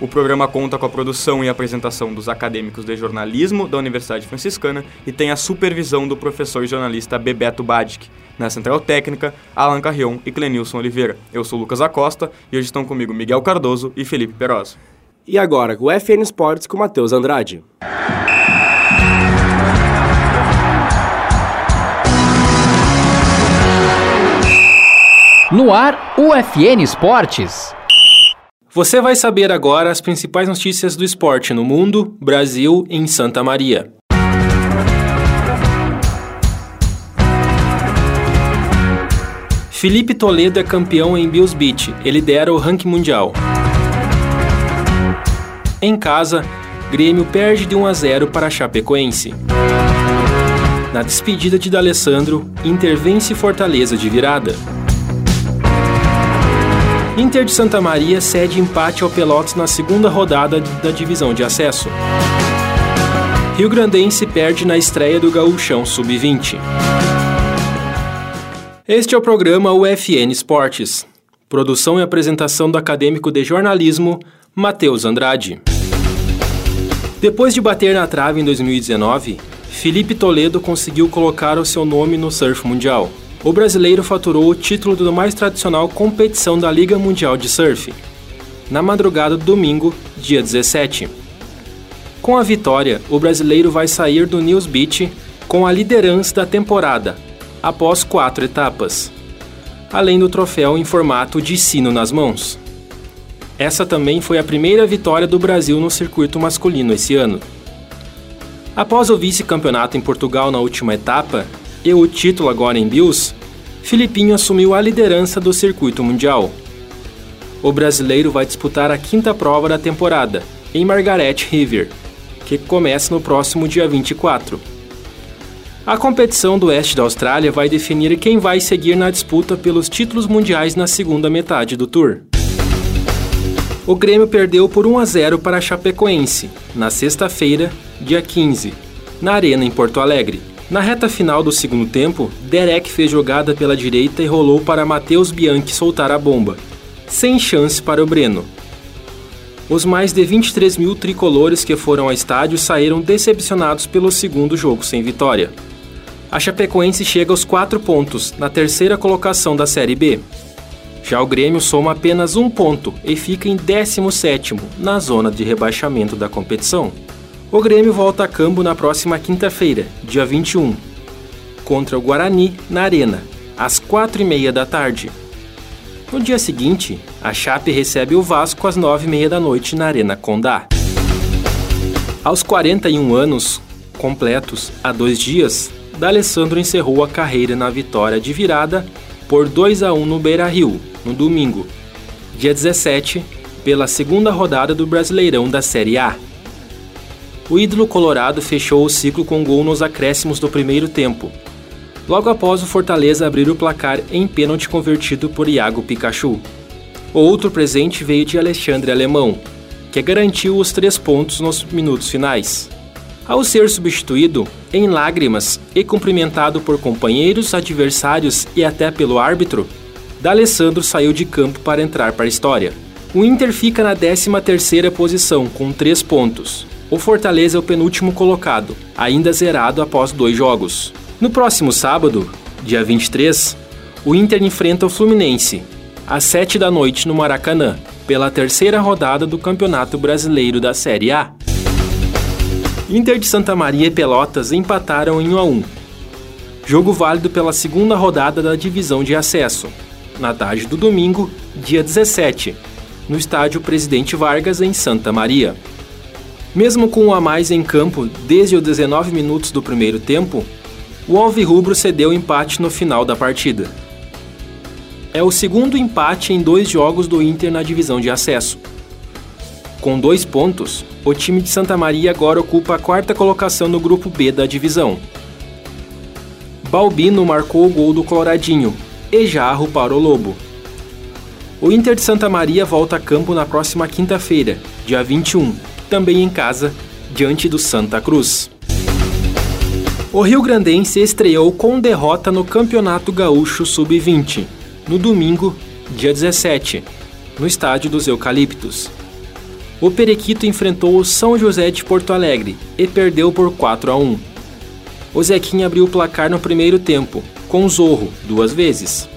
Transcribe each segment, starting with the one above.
O programa conta com a produção e apresentação dos acadêmicos de jornalismo da Universidade Franciscana e tem a supervisão do professor e jornalista Bebeto Badic. Na Central Técnica, Alan Carrion e Clenilson Oliveira. Eu sou Lucas Acosta e hoje estão comigo Miguel Cardoso e Felipe Perosa. E agora, o FN Esportes com Matheus Andrade. No ar, UFN Esportes. Você vai saber agora as principais notícias do esporte no mundo, Brasil e em Santa Maria. Felipe Toledo é campeão em Bills Beach e lidera o ranking mundial. Em casa, Grêmio perde de 1 a 0 para a Chapecoense. Na despedida de D'Alessandro, intervence Fortaleza de virada. Inter de Santa Maria cede empate ao Pelotas na segunda rodada da divisão de acesso. Rio Grandense perde na estreia do Gaúchão Sub-20. Este é o programa UFN Esportes. Produção e apresentação do acadêmico de jornalismo Matheus Andrade. Depois de bater na trave em 2019, Felipe Toledo conseguiu colocar o seu nome no surf mundial o brasileiro faturou o título da mais tradicional competição da Liga Mundial de Surf, na madrugada do domingo, dia 17. Com a vitória, o brasileiro vai sair do News Beach com a liderança da temporada, após quatro etapas, além do troféu em formato de sino nas mãos. Essa também foi a primeira vitória do Brasil no circuito masculino esse ano. Após o vice-campeonato em Portugal na última etapa, e o título agora em Bills, Filipinho assumiu a liderança do circuito mundial. O brasileiro vai disputar a quinta prova da temporada, em Margaret River, que começa no próximo dia 24. A competição do oeste da Austrália vai definir quem vai seguir na disputa pelos títulos mundiais na segunda metade do Tour. O Grêmio perdeu por 1 a 0 para a Chapecoense, na sexta-feira, dia 15, na Arena em Porto Alegre. Na reta final do segundo tempo, Derek fez jogada pela direita e rolou para Matheus Bianchi soltar a bomba, sem chance para o Breno. Os mais de 23 mil tricolores que foram ao estádio saíram decepcionados pelo segundo jogo sem vitória. A Chapecoense chega aos 4 pontos, na terceira colocação da Série B. Já o Grêmio soma apenas um ponto e fica em 17 na zona de rebaixamento da competição. O Grêmio volta a campo na próxima quinta-feira, dia 21, contra o Guarani na Arena, às quatro e meia da tarde. No dia seguinte, a Chape recebe o Vasco às nove e meia da noite na Arena Condá. Aos 41 anos, completos há dois dias, D'Alessandro encerrou a carreira na vitória de virada por 2 a 1 no Beira-Rio, no domingo, dia 17, pela segunda rodada do Brasileirão da Série A. O ídolo colorado fechou o ciclo com gol nos acréscimos do primeiro tempo, logo após o Fortaleza abrir o placar em pênalti convertido por Iago Pikachu. Outro presente veio de Alexandre Alemão, que garantiu os três pontos nos minutos finais. Ao ser substituído, em lágrimas e cumprimentado por companheiros, adversários e até pelo árbitro, D'Alessandro saiu de campo para entrar para a história. O Inter fica na 13ª posição com três pontos, o Fortaleza é o penúltimo colocado, ainda zerado após dois jogos. No próximo sábado, dia 23, o Inter enfrenta o Fluminense, às 7 da noite no Maracanã, pela terceira rodada do Campeonato Brasileiro da Série A. Inter de Santa Maria e Pelotas empataram em 1 a 1. Jogo válido pela segunda rodada da divisão de acesso, na tarde do domingo, dia 17, no estádio Presidente Vargas em Santa Maria. Mesmo com um a mais em campo desde os 19 minutos do primeiro tempo, o Alvirrubro cedeu empate no final da partida. É o segundo empate em dois jogos do Inter na divisão de acesso. Com dois pontos, o time de Santa Maria agora ocupa a quarta colocação no grupo B da divisão. Balbino marcou o gol do Coloradinho e Jarro para o Lobo. O Inter de Santa Maria volta a campo na próxima quinta-feira, dia 21, também em casa, diante do Santa Cruz. O Rio Grandense estreou com derrota no Campeonato Gaúcho Sub-20, no domingo, dia 17, no estádio dos Eucaliptos. O Perequito enfrentou o São José de Porto Alegre e perdeu por 4 a 1. O Zequinha abriu o placar no primeiro tempo, com Zorro duas vezes.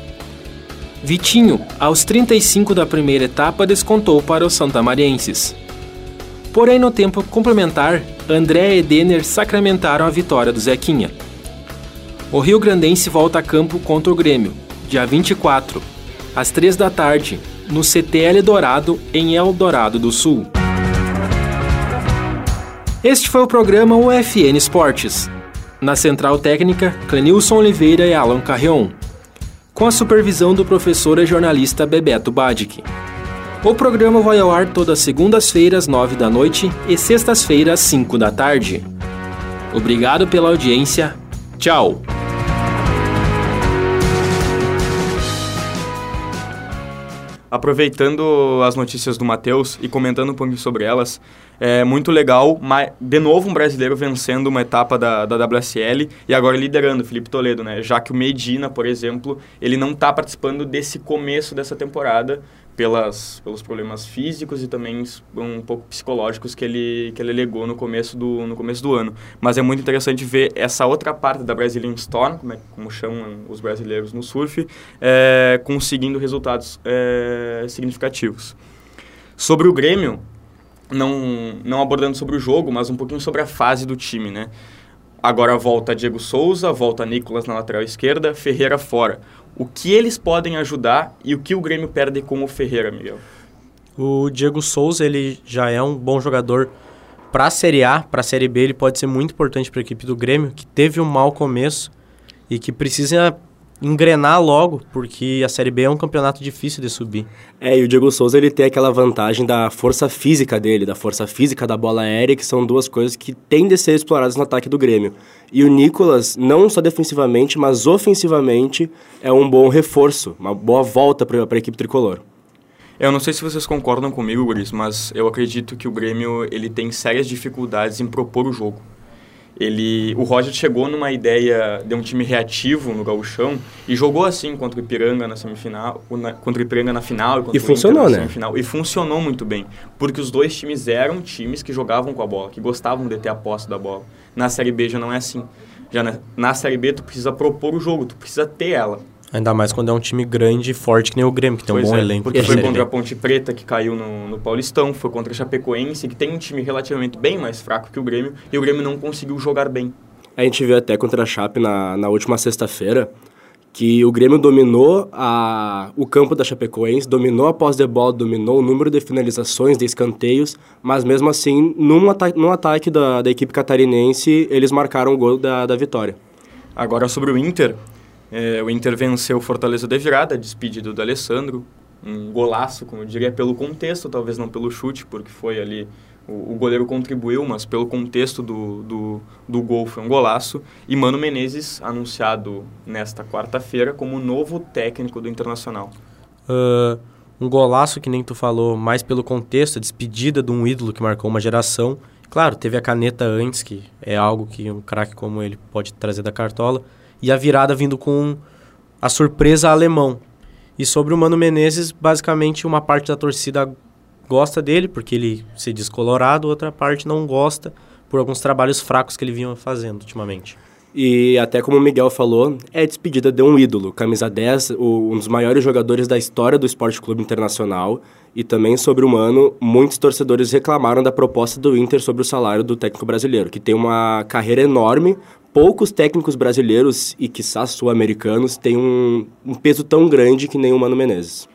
Vitinho, aos 35 da primeira etapa, descontou para os santamarienses. Porém, no tempo complementar, André e Denner sacramentaram a vitória do Zequinha. O Rio Grandense volta a campo contra o Grêmio, dia 24, às 3 da tarde, no CTL Dourado, em Eldorado do Sul. Este foi o programa UFN Esportes. Na central técnica, Clenilson Oliveira e Alan Carrion. Com a supervisão do professor e jornalista Bebeto Badic. O programa vai ao ar todas segundas-feiras, 9 da noite e sextas-feiras, 5 da tarde. Obrigado pela audiência. Tchau! Aproveitando as notícias do Matheus e comentando um pouquinho sobre elas, é muito legal, mas de novo um brasileiro vencendo uma etapa da, da WSL e agora liderando, Felipe Toledo, né? Já que o Medina, por exemplo, ele não está participando desse começo dessa temporada, pelas, pelos problemas físicos e também um pouco psicológicos que ele, que ele alegou no começo, do, no começo do ano. Mas é muito interessante ver essa outra parte da Brazilian Storm, como, é, como chamam os brasileiros no surf, é, conseguindo resultados é, significativos. Sobre o Grêmio, não, não abordando sobre o jogo, mas um pouquinho sobre a fase do time, né? Agora volta Diego Souza, volta Nicolas na lateral esquerda, Ferreira fora o que eles podem ajudar e o que o Grêmio perde com o Ferreira, Miguel? O Diego Souza, ele já é um bom jogador para a Série A, para a Série B, ele pode ser muito importante para a equipe do Grêmio, que teve um mau começo e que precisa engrenar logo, porque a Série B é um campeonato difícil de subir. É, e o Diego Souza ele tem aquela vantagem da força física dele, da força física da bola aérea, que são duas coisas que têm de ser exploradas no ataque do Grêmio. E o Nicolas, não só defensivamente, mas ofensivamente, é um bom reforço, uma boa volta para a equipe tricolor. Eu não sei se vocês concordam comigo, Guris, mas eu acredito que o Grêmio ele tem sérias dificuldades em propor o jogo. Ele, o Roger chegou numa ideia de um time reativo no gauchão e jogou assim contra o Ipiranga na semifinal, na, contra o Ipiranga na final e, e funcionou, né? Semifinal, e funcionou muito bem, porque os dois times eram times que jogavam com a bola, que gostavam de ter a posse da bola. Na Série B já não é assim. Já na, na Série B tu precisa propor o jogo, tu precisa ter ela. Ainda mais quando é um time grande e forte que nem o Grêmio, que tem pois um bom é, elenco. Porque foi contra a Ponte Preta, que caiu no, no Paulistão, foi contra a Chapecoense, que tem um time relativamente bem mais fraco que o Grêmio, e o Grêmio não conseguiu jogar bem. A gente viu até contra a Chape na, na última sexta-feira que o Grêmio dominou a, o campo da Chapecoense, dominou a posse de bola, dominou o número de finalizações, de escanteios, mas mesmo assim, num, ata num ataque da, da equipe catarinense, eles marcaram o gol da, da vitória. Agora sobre o Inter, é, o Inter venceu o Fortaleza de virada, despedido do Alessandro. Um golaço, como eu diria, pelo contexto, talvez não pelo chute, porque foi ali. O, goleiro contribuiu, mas pelo contexto do, do, do gol foi um golaço. E Mano Menezes, anunciado nesta quarta-feira como novo técnico do Internacional. Uh, um golaço que nem tu falou, mais pelo contexto, a despedida de um ídolo que marcou uma geração. Claro, teve a caneta antes, que é algo que um craque como ele pode trazer da cartola e a virada vindo com a surpresa alemão. E sobre o Mano Menezes, basicamente uma parte da torcida gosta dele, porque ele se diz colorado, outra parte não gosta por alguns trabalhos fracos que ele vinha fazendo ultimamente. E até como o Miguel falou, é despedida de um ídolo, camisa 10, o, um dos maiores jogadores da história do Esporte Clube Internacional. E também sobre o Mano, muitos torcedores reclamaram da proposta do Inter sobre o salário do técnico brasileiro, que tem uma carreira enorme, poucos técnicos brasileiros e, quiçá, sul-americanos têm um, um, peso tão grande que nem o Mano Menezes.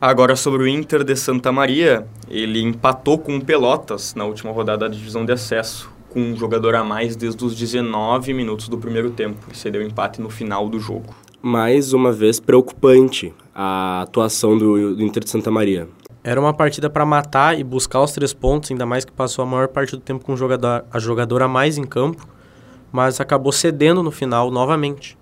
Agora, sobre o Inter de Santa Maria, ele empatou com o Pelotas na última rodada da divisão de acesso, com um jogador a mais desde os 19 minutos do primeiro tempo, e cedeu empate no final do jogo. Mais uma vez preocupante a atuação do, do Inter de Santa Maria. Era uma partida para matar e buscar os três pontos, ainda mais que passou a maior parte do tempo com o jogador, a jogadora mais em campo mas acabou cedendo no final novamente.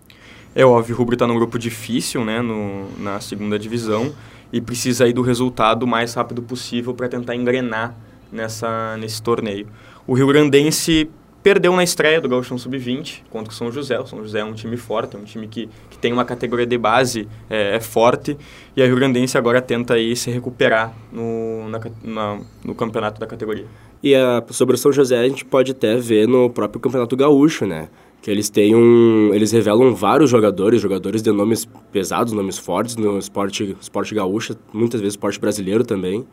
É óbvio, o Rubro está num grupo difícil, né, no, na segunda divisão, e precisa aí do resultado o mais rápido possível para tentar engrenar nessa, nesse torneio. O Rio Grandense perdeu na estreia do Gauchão Sub-20 contra o São José. O São José é um time forte, é um time que, que tem uma categoria de base é, é forte. E a Rio Grandense agora tenta aí se recuperar no, na, na, no campeonato da categoria. E a, sobre o São José a gente pode até ver no próprio Campeonato Gaúcho, né? Que eles têm um. Eles revelam vários jogadores, jogadores de nomes pesados, nomes fortes no esporte, esporte gaúcho, muitas vezes esporte brasileiro também.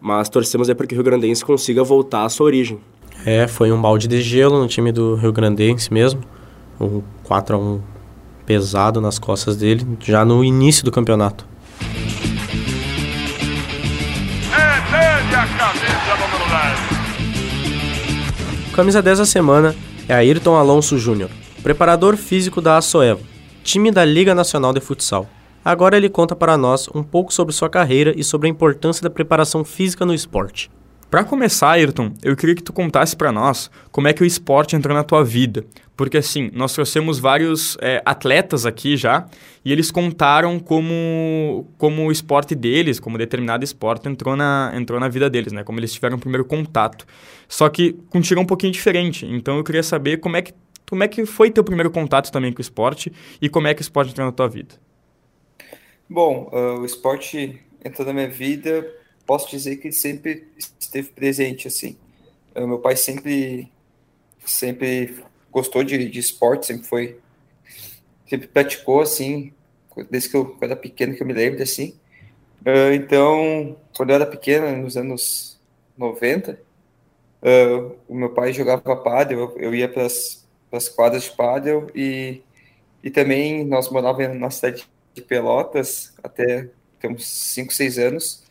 Mas torcemos é para que o Rio Grandense consiga voltar à sua origem. É, foi um balde de gelo no time do Rio Grandense mesmo. Um 4 a 1 pesado nas costas dele, já no início do campeonato. Camisa 10 da semana é Ayrton Alonso Júnior, preparador físico da Açoeva, time da Liga Nacional de Futsal. Agora ele conta para nós um pouco sobre sua carreira e sobre a importância da preparação física no esporte. Para começar, Ayrton, eu queria que tu contasse para nós como é que o esporte entrou na tua vida. Porque assim, nós trouxemos vários é, atletas aqui já e eles contaram como, como o esporte deles, como determinado esporte entrou na, entrou na vida deles, né? Como eles tiveram o primeiro contato. Só que contigo é um pouquinho diferente. Então eu queria saber como é que, como é que foi teu primeiro contato também com o esporte e como é que o esporte entrou na tua vida. Bom, uh, o esporte entrou na minha vida posso dizer que ele sempre esteve presente, assim. O é, meu pai sempre, sempre gostou de, de esporte, sempre foi, sempre praticou, assim, desde que eu era pequeno, que eu me lembro, assim. Uh, então, quando eu era pequeno, nos anos 90, uh, ah, o meu pai jogava pádel, eu, eu ia para as quadras de pádel e, e também nós morávamos na cidade de Pelotas até uns 5, 6 anos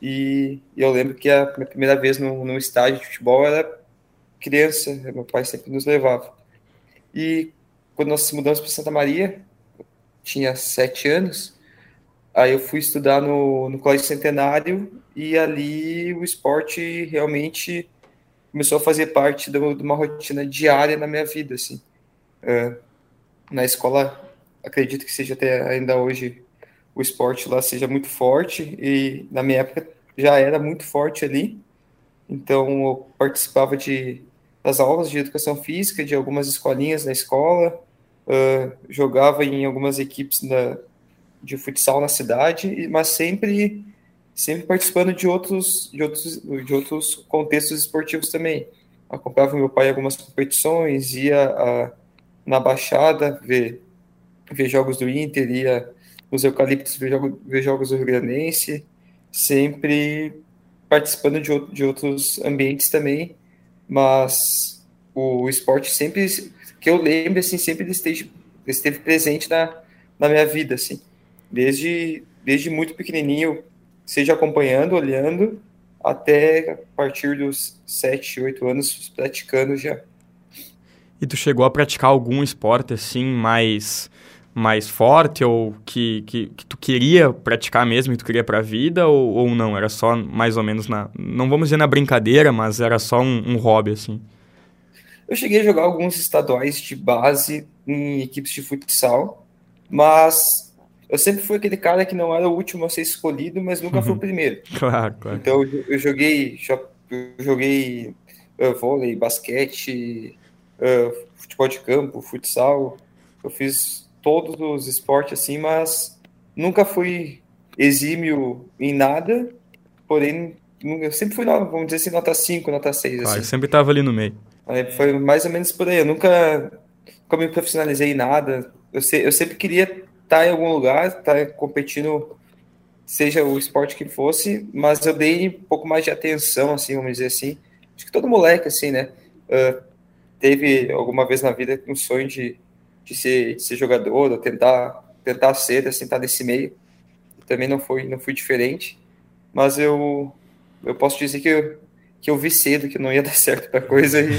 e, eu lembro que a minha primeira vez no, no estádio de futebol era criança, meu pai sempre nos levava. E quando nós mudamos para Santa Maria, tinha sete anos, aí eu fui estudar no, no Colégio Centenário e ali o esporte realmente começou a fazer parte de uma rotina diária na minha vida, assim. Uh, na escola, acredito que seja até ainda hoje o esporte lá seja muito forte e na minha época já era muito forte ali. Então eu participava de das aulas de educação física de algumas escolinhas na escola, uh, jogava em algumas equipes na, de futsal na cidade, mas sempre sempre participando de outros de outros de outros contextos esportivos também. Acompanhava meu pai em algumas competições, ia a, na Baixada ver ver jogos do Inter, ia nos Eucaliptos jogos do Rio sempre participando de, de outros ambientes também, mas o esporte sempre, que eu lembro, assim, sempre esteve, esteve presente na, na minha vida, assim, desde, desde muito pequenininho, seja acompanhando, olhando, até a partir dos 7, 8 anos praticando já. E tu chegou a praticar algum esporte assim mais mais forte ou que, que, que, tu queria praticar mesmo, que tu queria para a vida ou, ou não? Era só mais ou menos na, não vamos dizer na brincadeira, mas era só um, um hobby assim. Eu cheguei a jogar alguns estaduais de base em equipes de futsal, mas eu sempre fui aquele cara que não era o último a ser escolhido, mas nunca fui o primeiro. claro, claro. Então eu joguei, eu joguei uh, vôlei, basquete, uh, futebol de campo, futsal. Eu fiz todos os esportes assim, mas nunca fui exímio em nada, porém eu sempre fui, vamos dizer assim, nota 5, nota 6. Claro, assim. sempre estava ali no meio. Foi mais ou menos por aí. Eu nunca, nunca me profissionalizei em nada. Eu, se, eu sempre queria estar em algum lugar, estar competindo, seja o esporte que fosse, mas eu dei um pouco mais de atenção, assim, vamos dizer assim. Acho que todo moleque, assim, né? Uh, teve alguma vez na vida um sonho de de ser, de ser jogador, ou tentar, tentar ser, assim, estar nesse meio. Também não foi, não fui diferente, mas eu, eu posso dizer que eu, que eu vi cedo que não ia dar certo para coisa e,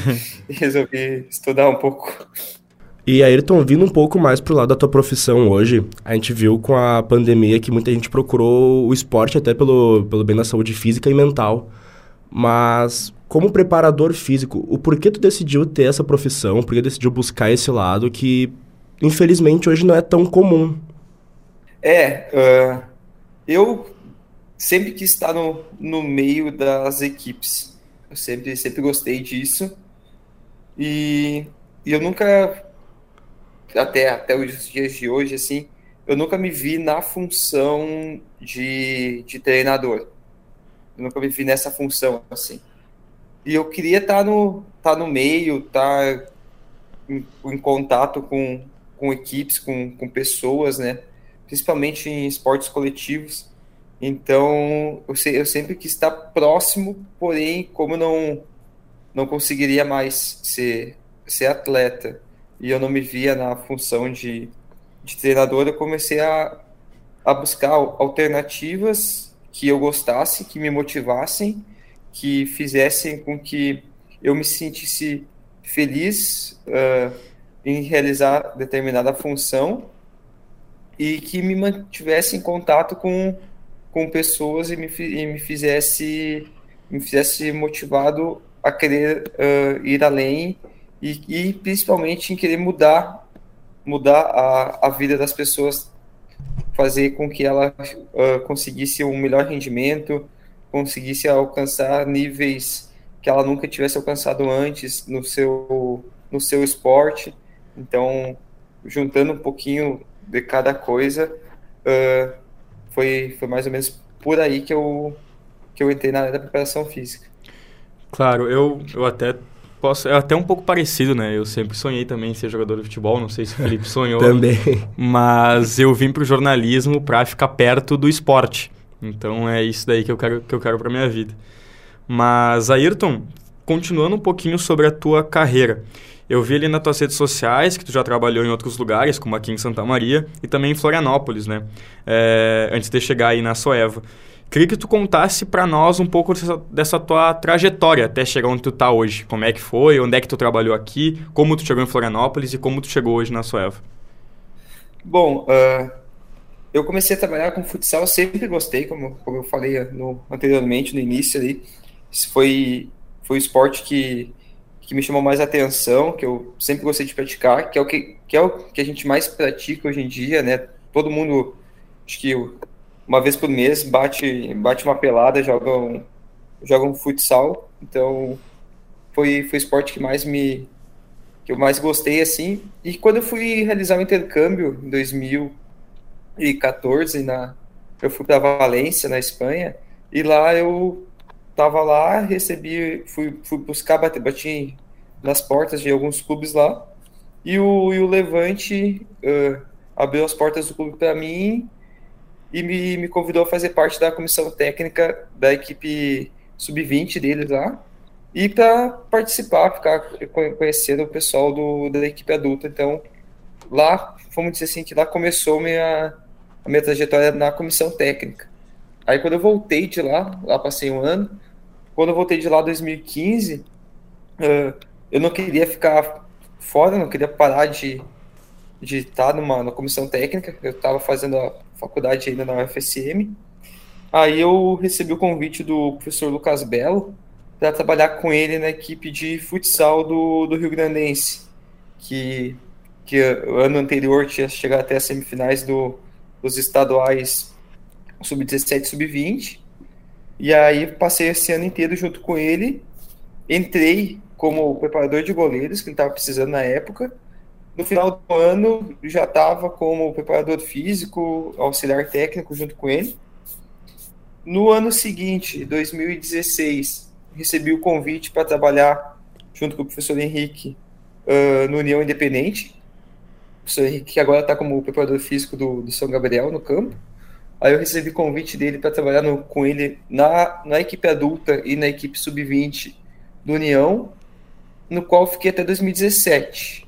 e, resolvi estudar um pouco. E Ayrton, vindo um pouco mais pro lado da tua profissão hoje, a gente viu com a pandemia que muita gente procurou o esporte até pelo, pelo bem da saúde física e mental. Mas como preparador físico, o porquê tu decidiu ter essa profissão, por que decidiu buscar esse lado que, infelizmente, hoje não é tão comum? É, uh, eu sempre quis estar no, no meio das equipes. Eu sempre, sempre gostei disso. E, e eu nunca, até, até os dias de hoje, assim, eu nunca me vi na função de, de treinador. Eu nunca me vi nessa função, assim. E eu queria estar no, estar no meio, estar em, em contato com, com equipes, com, com pessoas, né? Principalmente em esportes coletivos então, eu, eu sempre quis estar próximo, porém, como não não conseguiria mais ser, ser atleta e eu não me via na função de, de treinador, eu comecei a, a buscar alternativas que eu gostasse, que me motivassem, que fizessem com que eu me sentisse feliz uh, em realizar determinada função e que me mantivesse em contato com com pessoas e me, e me fizesse me fizesse motivado a querer uh, ir além e, e, principalmente em querer mudar mudar a, a vida das pessoas fazer com que ela uh, conseguisse um melhor rendimento conseguisse alcançar níveis que ela nunca tivesse alcançado antes no seu no seu esporte então juntando um pouquinho de cada coisa uh, foi, foi mais ou menos por aí que eu, que eu entrei na área da preparação física. Claro, eu, eu até posso. É até um pouco parecido, né? Eu sempre sonhei também em ser jogador de futebol, não sei se o Felipe sonhou. também. Mas eu vim para o jornalismo para ficar perto do esporte. Então é isso daí que eu quero, que eu quero para minha vida. Mas, Ayrton, continuando um pouquinho sobre a tua carreira. Eu vi ali nas tuas redes sociais que tu já trabalhou em outros lugares, como aqui em Santa Maria e também em Florianópolis, né? É, antes de chegar aí na Soeva. Queria que tu contasse para nós um pouco dessa, dessa, tua trajetória até chegar onde tu tá hoje. Como é que foi, onde é que tu trabalhou aqui, como tu chegou em Florianópolis e como tu chegou hoje na Soeva. Bom, uh, eu comecei a trabalhar com futsal, sempre gostei, como, como eu falei no, anteriormente, no início ali. Isso foi, foi o esporte que que me chamou mais atenção, que eu sempre gostei de praticar, que é o que, que, é o que a gente mais pratica hoje em dia, né? Todo mundo, acho que uma vez por mês, bate, bate uma pelada, joga um, joga um futsal. Então, foi, foi o esporte que mais me que eu mais gostei, assim. E quando eu fui realizar o intercâmbio em 2014, na, eu fui para Valência, na Espanha, e lá eu tava lá, recebi, fui, fui buscar, bati, bati nas portas de alguns clubes lá, e o, e o Levante uh, abriu as portas do clube para mim e me, me convidou a fazer parte da comissão técnica da equipe sub-20 deles lá, e para participar, ficar conhecendo o pessoal do, da equipe adulta. Então, lá, vamos dizer assim, que lá começou minha, a minha trajetória na comissão técnica. Aí quando eu voltei de lá, lá passei um ano, quando eu voltei de lá em 2015, uh, eu não queria ficar fora, não queria parar de, de estar numa, numa comissão técnica, eu estava fazendo a faculdade ainda na UFSM. Aí eu recebi o convite do professor Lucas Belo para trabalhar com ele na equipe de futsal do, do Rio Grandense, que, que ano anterior tinha chegado até as semifinais do, dos estaduais sub-17 sub-20. E aí passei esse ano inteiro junto com ele. Entrei como preparador de goleiros, que ele estava precisando na época. No final do ano, já estava como preparador físico, auxiliar técnico junto com ele. No ano seguinte, 2016, recebi o convite para trabalhar junto com o professor Henrique uh, no União Independente. Professor Henrique, que agora está como preparador físico do, do São Gabriel no campo. Aí eu recebi convite dele para trabalhar no, com ele na, na equipe adulta e na equipe sub-20 do União, no qual fiquei até 2017.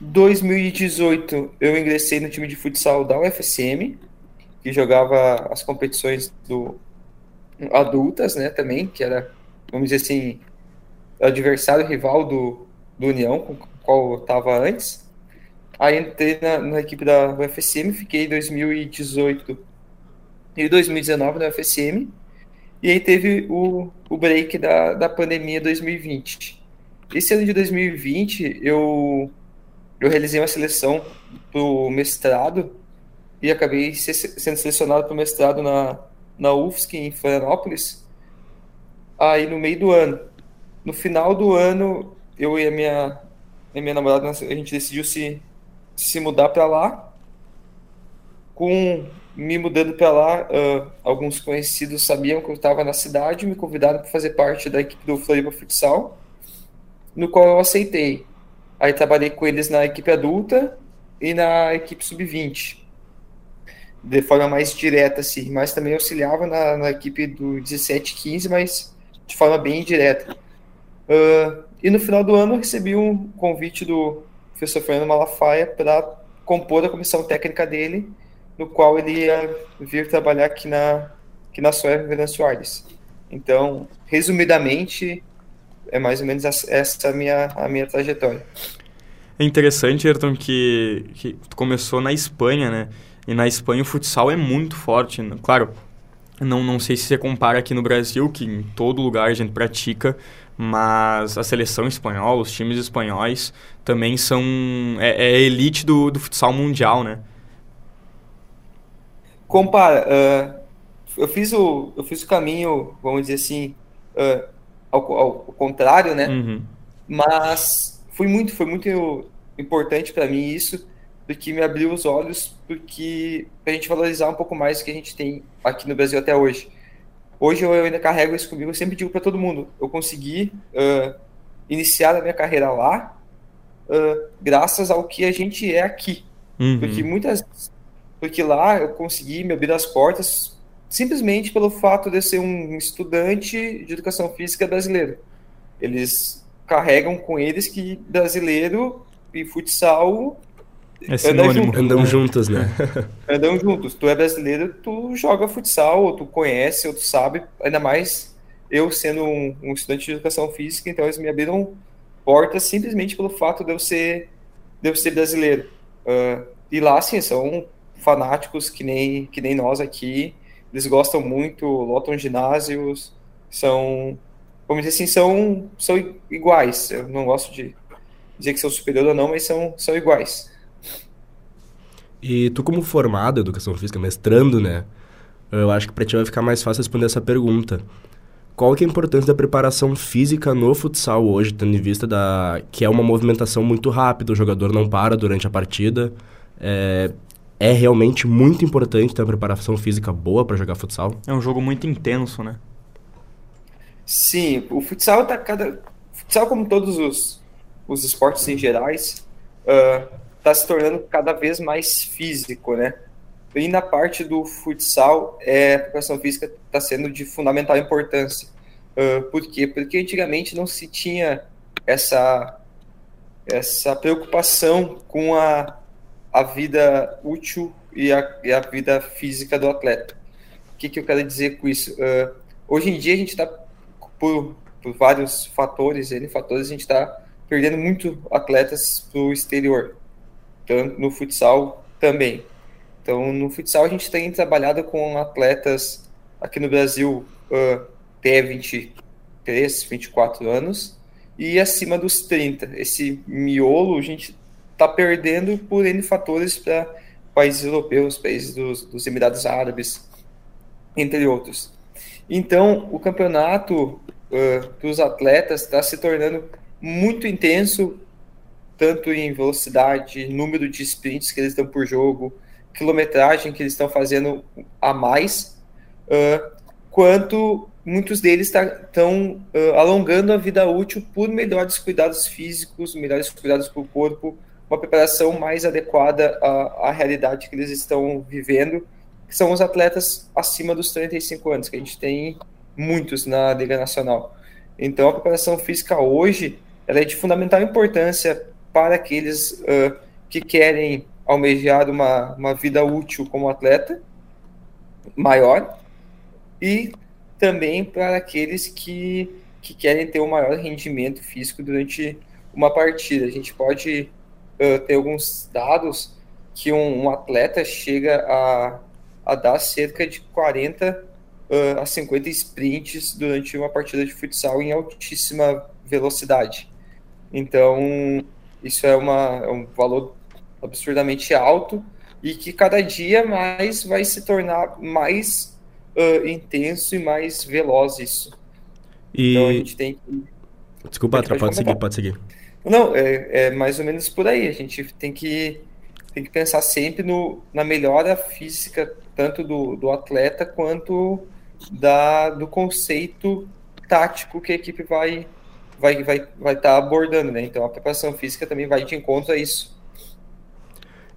2018 eu ingressei no time de futsal da UFSM, que jogava as competições do adultas, né, também, que era, vamos dizer assim, adversário rival do, do União, com o qual eu estava antes. Aí entrei na, na equipe da UFSM, fiquei em 2018 e 2019 na UFSM. E aí teve o, o break da, da pandemia 2020. Esse ano de 2020, eu, eu realizei uma seleção para o mestrado e acabei sendo selecionado para o mestrado na, na UFSC, em Florianópolis, aí no meio do ano. No final do ano, eu e a minha, a minha namorada, a gente decidiu se, se mudar para lá. Com me mudando para lá, uh, alguns conhecidos sabiam que eu estava na cidade, me convidaram para fazer parte da equipe do Floripa Futsal, no qual eu aceitei. Aí trabalhei com eles na equipe adulta e na equipe sub-20, de forma mais direta, assim, mas também auxiliava na, na equipe do 17-15, mas de forma bem direta. Uh, e no final do ano recebi um convite do professor Fernando Malafaia para compor a comissão técnica dele no qual ele ia vir trabalhar aqui na, aqui na Suécia Venâncio Aires. Então, resumidamente, é mais ou menos essa a minha, a minha trajetória. É interessante, Ayrton, que, que tu começou na Espanha, né? E na Espanha o futsal é muito forte. Né? Claro, não, não sei se você compara aqui no Brasil, que em todo lugar a gente pratica, mas a seleção espanhola, os times espanhóis também são... É, é elite do, do futsal mundial, né? compara, uh, eu fiz o eu fiz o caminho, vamos dizer assim, uh, ao, ao, contrário, né? Uhum. Mas foi muito, foi muito importante para mim isso, porque me abriu os olhos, porque a gente valorizar um pouco mais o que a gente tem aqui no Brasil até hoje. Hoje eu ainda carrego isso comigo, eu sempre digo para todo mundo, eu consegui uh, iniciar a minha carreira lá, graças ao que a gente é aqui. Uhum. Porque muitas porque lá eu consegui me abrir as portas simplesmente pelo fato de eu ser um estudante de educação física brasileiro. Eles carregam com eles que brasileiro e futsal é andam, juntos, andam né? juntos, né? andam juntos. Tu é brasileiro, tu joga futsal, ou tu conhece, ou tu sabe, ainda mais eu sendo um, um estudante de educação física, então eles me abriram portas simplesmente pelo fato de eu ser, de eu ser brasileiro. Uh, e lá, assim, são fanáticos que nem, que nem nós aqui. Eles gostam muito, lotam ginásios, são, vamos dizer assim, são, são iguais. Eu não gosto de dizer que são superior ou não, mas são, são iguais. E tu, como formado em educação física, mestrando, né? Eu acho que para ti vai ficar mais fácil responder essa pergunta. Qual que é a importância da preparação física no futsal hoje, tendo em vista da que é uma movimentação muito rápida, o jogador não para durante a partida. É, é realmente muito importante ter uma preparação física boa para jogar futsal? É um jogo muito intenso, né? Sim, o futsal tá cada. futsal, como todos os, os esportes em gerais, uh, tá se tornando cada vez mais físico, né? E na parte do futsal, é, a preparação física está sendo de fundamental importância. Uh, por quê? Porque antigamente não se tinha essa, essa preocupação com a a vida útil e a, e a vida física do atleta. O que, que eu quero dizer com isso? Uh, hoje em dia a gente está, por, por, vários fatores, N fatores, a gente está perdendo muito atletas para o exterior, no futsal também. Então, no futsal a gente tem trabalhado com atletas aqui no Brasil uh, até 23, 24 anos e acima dos 30. Esse miolo a gente está perdendo por N fatores para países europeus, países dos, dos Emirados Árabes, entre outros. Então, o campeonato uh, dos atletas está se tornando muito intenso, tanto em velocidade, número de sprints que eles dão por jogo, quilometragem que eles estão fazendo a mais, uh, quanto muitos deles estão tá, uh, alongando a vida útil por melhores cuidados físicos, melhores cuidados para o corpo, uma preparação mais adequada à, à realidade que eles estão vivendo, que são os atletas acima dos 35 anos, que a gente tem muitos na Liga Nacional. Então, a preparação física hoje ela é de fundamental importância para aqueles uh, que querem almejar uma, uma vida útil como atleta maior e também para aqueles que, que querem ter um maior rendimento físico durante uma partida. A gente pode uh, tem alguns dados que um, um, atleta chega a, a dar cerca de 40 uh, a 50 sprints durante uma partida de futsal em altíssima velocidade. Então, isso é, uma, é um valor absurdamente alto e que cada dia mais vai se tornar mais uh, intenso e mais veloz isso. E... Então a gente tem que... Desculpa, pode, pode seguir, pode seguir. Não, é, é, mais ou menos por aí. A gente tem que, tem que pensar sempre no, na melhora física, tanto do, do atleta quanto da, do conceito tático que a equipe vai vai vai vai estar tá abordando, né? Então a preparação física também vai de encontro a isso.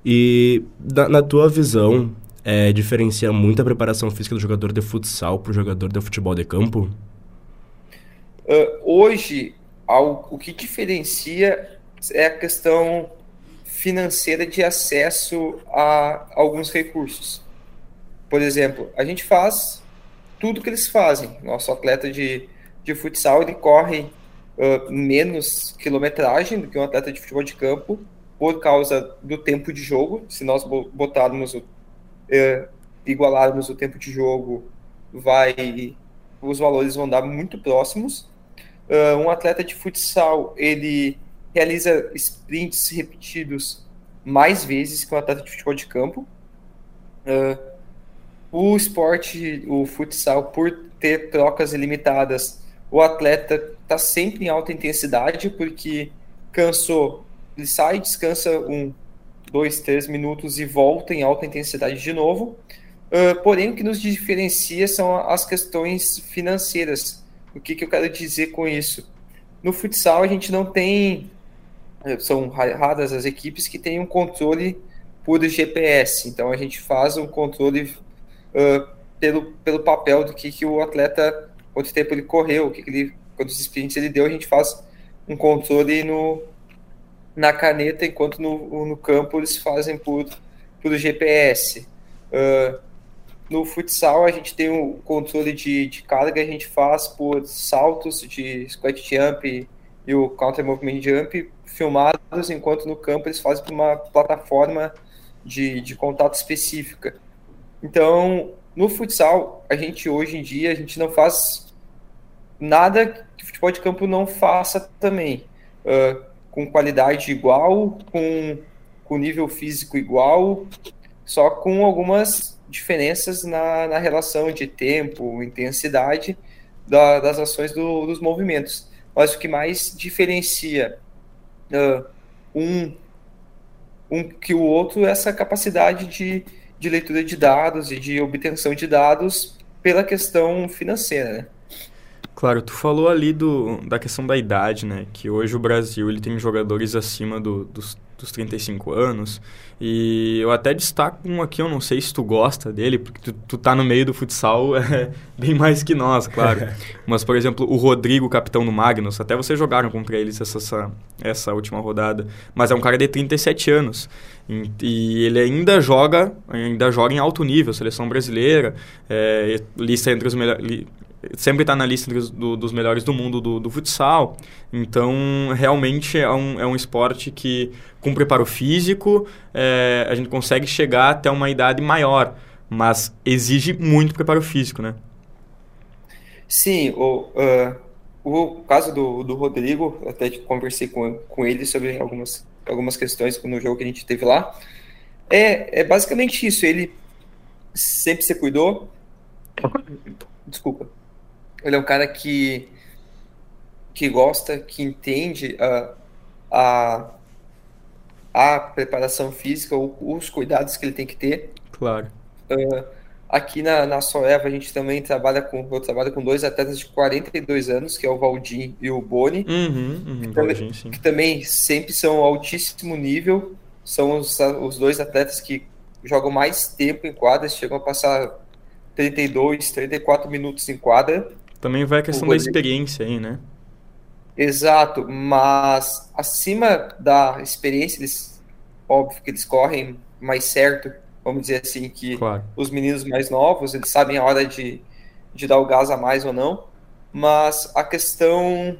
E na, na tua visão, é, diferencia muito a preparação física do jogador de futsal para o jogador de futebol de campo? Uh, hoje, ao, o que diferencia é a questão financeira de acesso a alguns recursos. Por exemplo, a gente faz tudo que eles fazem. Nosso atleta de, de futsal ele corre uh, menos quilometragem do que um atleta de futebol de campo por causa do tempo de jogo. Se nós botarmos o, uh, igualarmos o tempo de jogo, vai os valores vão dar muito próximos. Uh, um atleta de futsal ele realiza sprints repetidos mais vezes que um atleta de futebol de campo. Uh, o esporte, o futsal, por ter trocas ilimitadas, o atleta está sempre em alta intensidade porque cansou, ele sai, descansa um, dois, três minutos e volta em alta intensidade de novo. Uh, porém, o que nos diferencia são as questões financeiras. O que, que eu quero dizer com isso? No futsal, a gente não tem. Eh, são raras as equipes que têm um controle por GPS. Então, a gente faz um controle uh, pelo, pelo papel do que, que o atleta, quanto tempo ele correu, o que, que ele, quantos sprints ele deu, a gente faz um controle no, na caneta, enquanto no, no campo eles fazem por, por GPS. Uh, no futsal a gente tem o controle de, de carga, a gente faz por saltos de squat jump e o counter movement jump filmados, enquanto no campo eles fazem por uma plataforma de, de contato específica. Então, no futsal, a gente hoje em dia, a gente não faz nada que o futebol de campo não faça também. Uh, com qualidade igual, com, com nível físico igual, só com algumas diferenças na, na relação de tempo, intensidade da, das ações do, dos movimentos. Mas o que mais diferencia uh, um, um que o outro é essa capacidade de de leitura de dados e de obtenção de dados pela questão financeira, né? Claro, tu falou ali do, da questão da idade, né? Que hoje o Brasil ele tem jogadores acima do, dos, dos 35 anos. E eu até destaco um aqui, eu não sei se tu gosta dele, porque tu, tu tá no meio do futsal é, bem mais que nós, claro. Mas, por exemplo, o Rodrigo, capitão do Magnus, até vocês jogaram contra eles essa, essa, essa última rodada. Mas é um cara de 37 anos. E, e ele ainda joga, ainda joga em alto nível, seleção brasileira, é, lista entre os melhores sempre está na lista dos, do, dos melhores do mundo do, do, futsal. Então, realmente é um, é um esporte que, com preparo físico, é, a gente consegue chegar até uma idade maior, mas exige muito preparo físico, né? Sim, o, uh, o caso do, do Rodrigo, até conversei com, com ele sobre algumas, algumas questões no jogo que a gente teve lá. É, é basicamente isso, ele sempre se cuidou. Desculpa ele é um cara que, que gosta, que entende a, a, a preparação física, os cuidados que ele tem que ter. Claro. Uh, aqui na, na Soeva a gente também trabalha com, eu trabalho com dois atletas de 42 anos, que é o Valdir e o Boni, uhum, uhum, que, também, que, também, sempre são altíssimo nível, são os, os dois atletas que jogam mais tempo em quadra, chegam a passar 32, 34 minutos em quadra. Também vai a questão da experiência aí, né? Exato, mas acima da experiência, eles, óbvio que eles correm mais certo, vamos dizer assim, que claro. os meninos mais novos, eles sabem a hora de, de dar o gás a mais ou não, mas a questão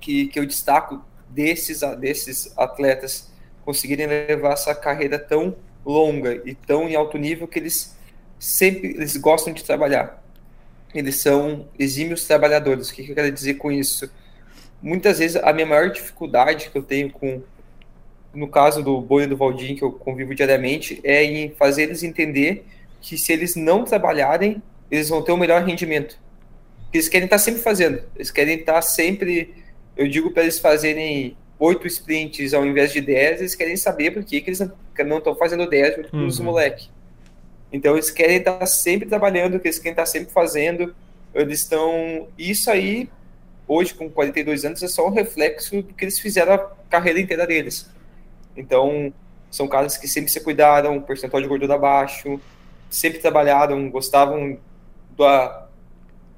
que, que eu destaco desses, desses atletas conseguirem levar essa carreira tão longa e tão em alto nível que eles sempre eles gostam de trabalhar. Eles são exímios trabalhadores. O que, que eu quero dizer com isso? Muitas vezes a minha maior dificuldade que eu tenho com, no caso do Boi e do Valdir, que eu convivo diariamente, é em fazer eles entender que se eles não trabalharem, eles vão ter um melhor rendimento. Eles querem estar sempre fazendo, eles querem estar sempre. Eu digo para eles fazerem oito sprints ao invés de dez, eles querem saber por que, que eles não estão fazendo dez junto com os uhum. moleques. Então eles querem estar sempre trabalhando, eles querem estar sempre fazendo. Eles estão. Isso aí, hoje, com 42 anos, é só um reflexo do que eles fizeram a carreira inteira deles. Então, são caras que sempre se cuidaram, percentual de gordura baixo, sempre trabalharam, gostavam da,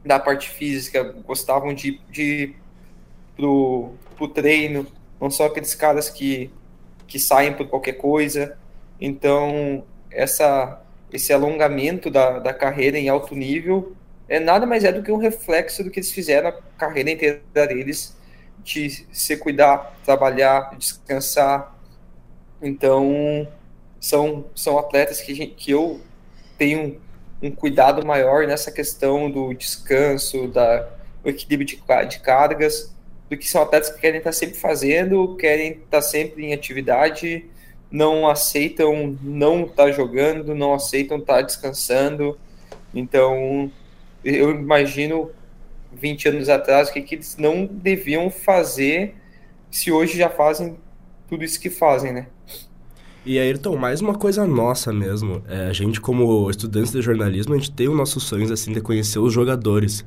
da parte física, gostavam de, de pro, pro treino, não são aqueles caras que, que saem por qualquer coisa. Então, essa esse alongamento da, da carreira em alto nível é nada mais é do que um reflexo do que eles fizeram a carreira inteira deles de se cuidar, trabalhar, descansar. Então, são, são atletas que, gente, que eu tenho um cuidado maior nessa questão do descanso, da, do equilíbrio de, de cargas, do que são atletas que querem estar sempre fazendo, querem estar sempre em atividade não aceitam não estar tá jogando, não aceitam estar tá descansando. Então, eu imagino 20 anos atrás o que, que eles não deviam fazer se hoje já fazem tudo isso que fazem, né? E Ayrton, mais uma coisa nossa mesmo. É, a gente, como estudantes de jornalismo, a gente tem os nossos sonhos, assim, de conhecer os jogadores.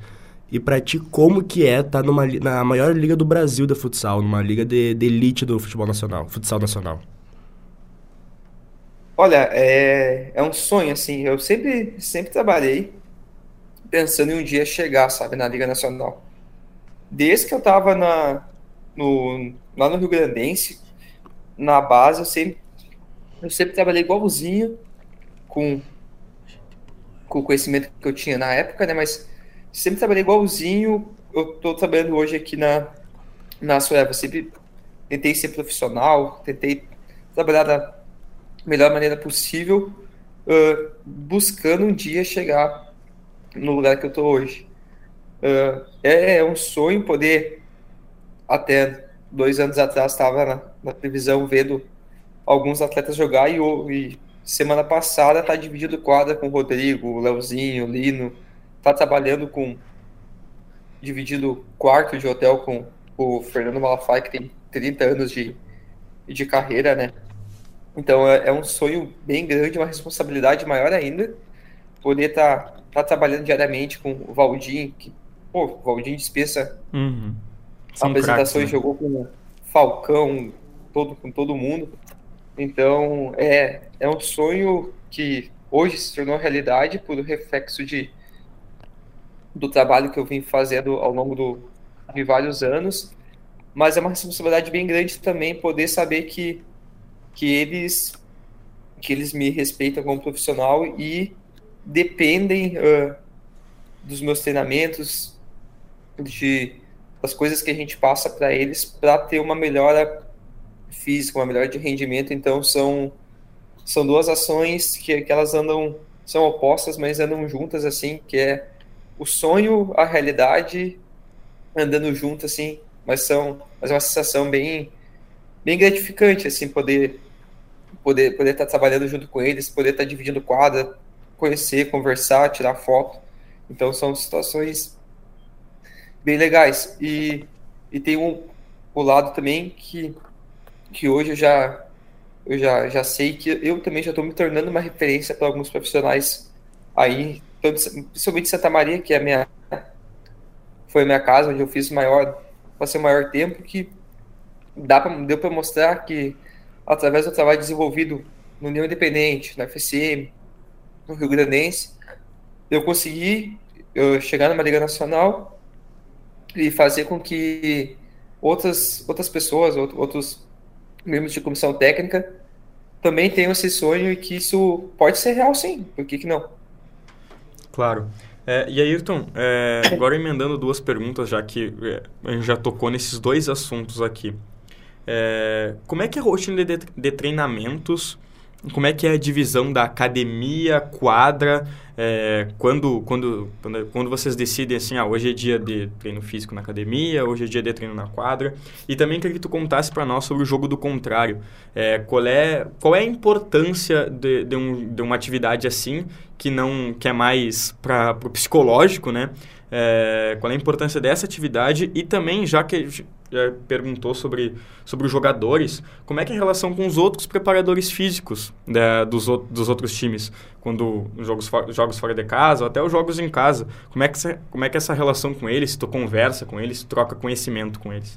E pra ti, como que é estar tá numa, na maior liga do Brasil de futsal, numa liga de, de elite do futebol nacional, futsal nacional? Olha, é, é um sonho, assim. Eu sempre, sempre trabalhei pensando em um dia chegar, sabe, na Liga Nacional. Desde que eu tava na, no, lá no Rio Grandense, na base, eu sempre, eu sempre trabalhei igualzinho com, com o conhecimento que eu tinha na época, né? Mas sempre trabalhei igualzinho. Eu tô trabalhando hoje aqui na, na Sueva. Sempre tentei ser profissional, tentei trabalhar na, melhor maneira possível, uh, buscando um dia chegar no lugar que eu estou hoje. Uh, é, é, um sonho poder, até dois anos atrás, estava na, na televisão vendo alguns atletas jogar e, e semana passada está dividido quadra com o Rodrigo, o Leozinho, o Lino, está trabalhando com dividido quarto de hotel com o Fernando Malafaia, que tem 30 anos de, de carreira, né? Então é, é, um sonho bem grande, uma responsabilidade maior ainda, poder estar tá, tá trabalhando diariamente com o Valdir, que, pô, o Valdir dispensa uhum. apresentações, né? jogou com o Falcão, todo, com todo mundo. Então é, é um sonho que hoje se tornou realidade por reflexo de, do trabalho que eu vim fazendo ao longo do, de vários anos, mas é uma responsabilidade bem grande também poder saber que que eles que eles me respeitam como profissional e dependem uh, dos meus treinamentos, de das coisas que a gente passa para eles para ter uma melhora física, uma melhora de rendimento. Então são são duas ações que, que elas andam são opostas, mas andam juntas assim, que é o sonho, a realidade andando junto assim, mas são mas é uma sensação bem bem gratificante assim poder poder poder estar tá trabalhando junto com eles, poder estar tá dividindo quadra, conhecer, conversar, tirar foto. Então são situações bem legais. E, e tem um o lado também que que hoje eu já eu já, já sei que eu também já estou me tornando uma referência para alguns profissionais aí, principalmente Santa Maria, que é minha foi a minha casa onde eu fiz maior passei o maior tempo que dá pra, deu para mostrar que através do trabalho desenvolvido no União Independente, na FCM, no Rio Grandense, eu consegui eu chegar numa Liga Nacional e fazer com que outras, outras pessoas, outros membros de comissão técnica também tenham esse sonho e que isso pode ser real sim, por que, que não? Claro. É, e Ayrton, é, agora emendando duas perguntas, já que é, a gente já tocou nesses dois assuntos aqui. É, como é que é a rotina de, de treinamentos? Como é que é a divisão da academia, quadra, é, quando, quando, quando vocês decidem assim, ah, hoje é dia de treino físico na academia, hoje é dia de treino na quadra, e também queria que tu contasse para nós sobre o jogo do contrário, é, qual, é, qual é a importância de, de, um, de uma atividade assim, que não que é mais para o psicológico, né? É, qual é a importância dessa atividade e também, já que já perguntou sobre, sobre os jogadores, como é que é a relação com os outros preparadores físicos né, dos, dos outros times, quando jogos, jogos fora de casa, ou até os jogos em casa, como é, que como é que é essa relação com eles, se tu conversa com eles, se troca conhecimento com eles?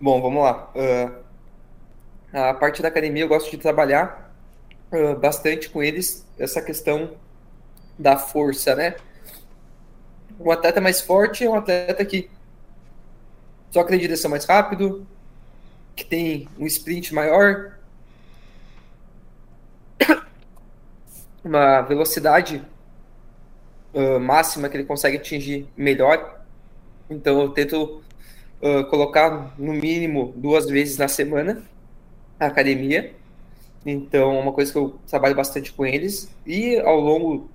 Bom, vamos lá. Uh, a parte da academia eu gosto de trabalhar uh, bastante com eles, essa questão da força, né? Um atleta mais forte é um atleta que só acredita ser mais rápido, que tem um sprint maior, uma velocidade uh, máxima que ele consegue atingir melhor. Então eu tento uh, colocar no mínimo duas vezes na semana a academia. Então é uma coisa que eu trabalho bastante com eles. E ao longo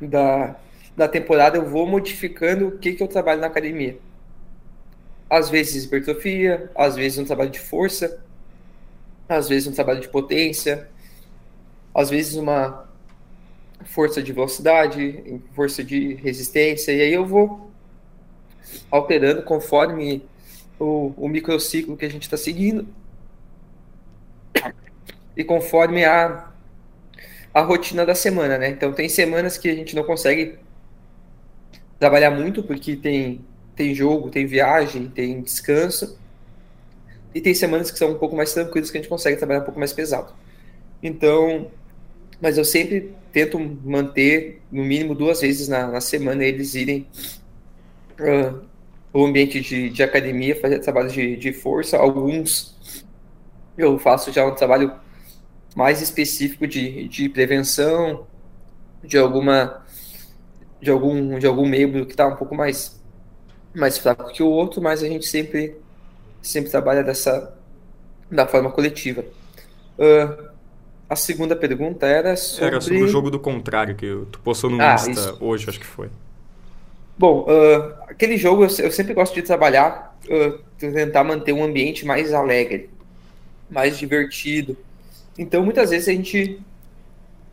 da, da temporada eu vou modificando o que, que eu trabalho na academia. Às vezes hipertrofia, às vezes um trabalho de força, às vezes um trabalho de potência, às vezes uma força de velocidade, força de resistência, e aí eu vou alterando conforme o, o microciclo que a gente está seguindo e conforme a, a rotina da semana, né? Então tem semanas que a gente não consegue trabalhar muito porque tem tem jogo, tem viagem, tem descanso. E tem semanas que são um pouco mais tranquilas que a gente consegue trabalhar um pouco mais pesado. Então, mas eu sempre tento manter no mínimo duas vezes na, na semana eles irem uh, o ambiente de, de academia, fazer trabalho de, de força. Alguns eu faço já um trabalho mais específico de, de prevenção, de alguma de algum de algum membro que está um pouco mais mais fraco que o outro, mas a gente sempre, sempre trabalha dessa da forma coletiva. Uh, a segunda pergunta era sobre... Era sobre o jogo do contrário, que tu postou no ah, Insta hoje, acho que foi. Bom, uh, aquele jogo eu, eu, sempre gosto de trabalhar, uh, tentar manter um ambiente mais alegre, mais divertido. Então, muitas vezes a gente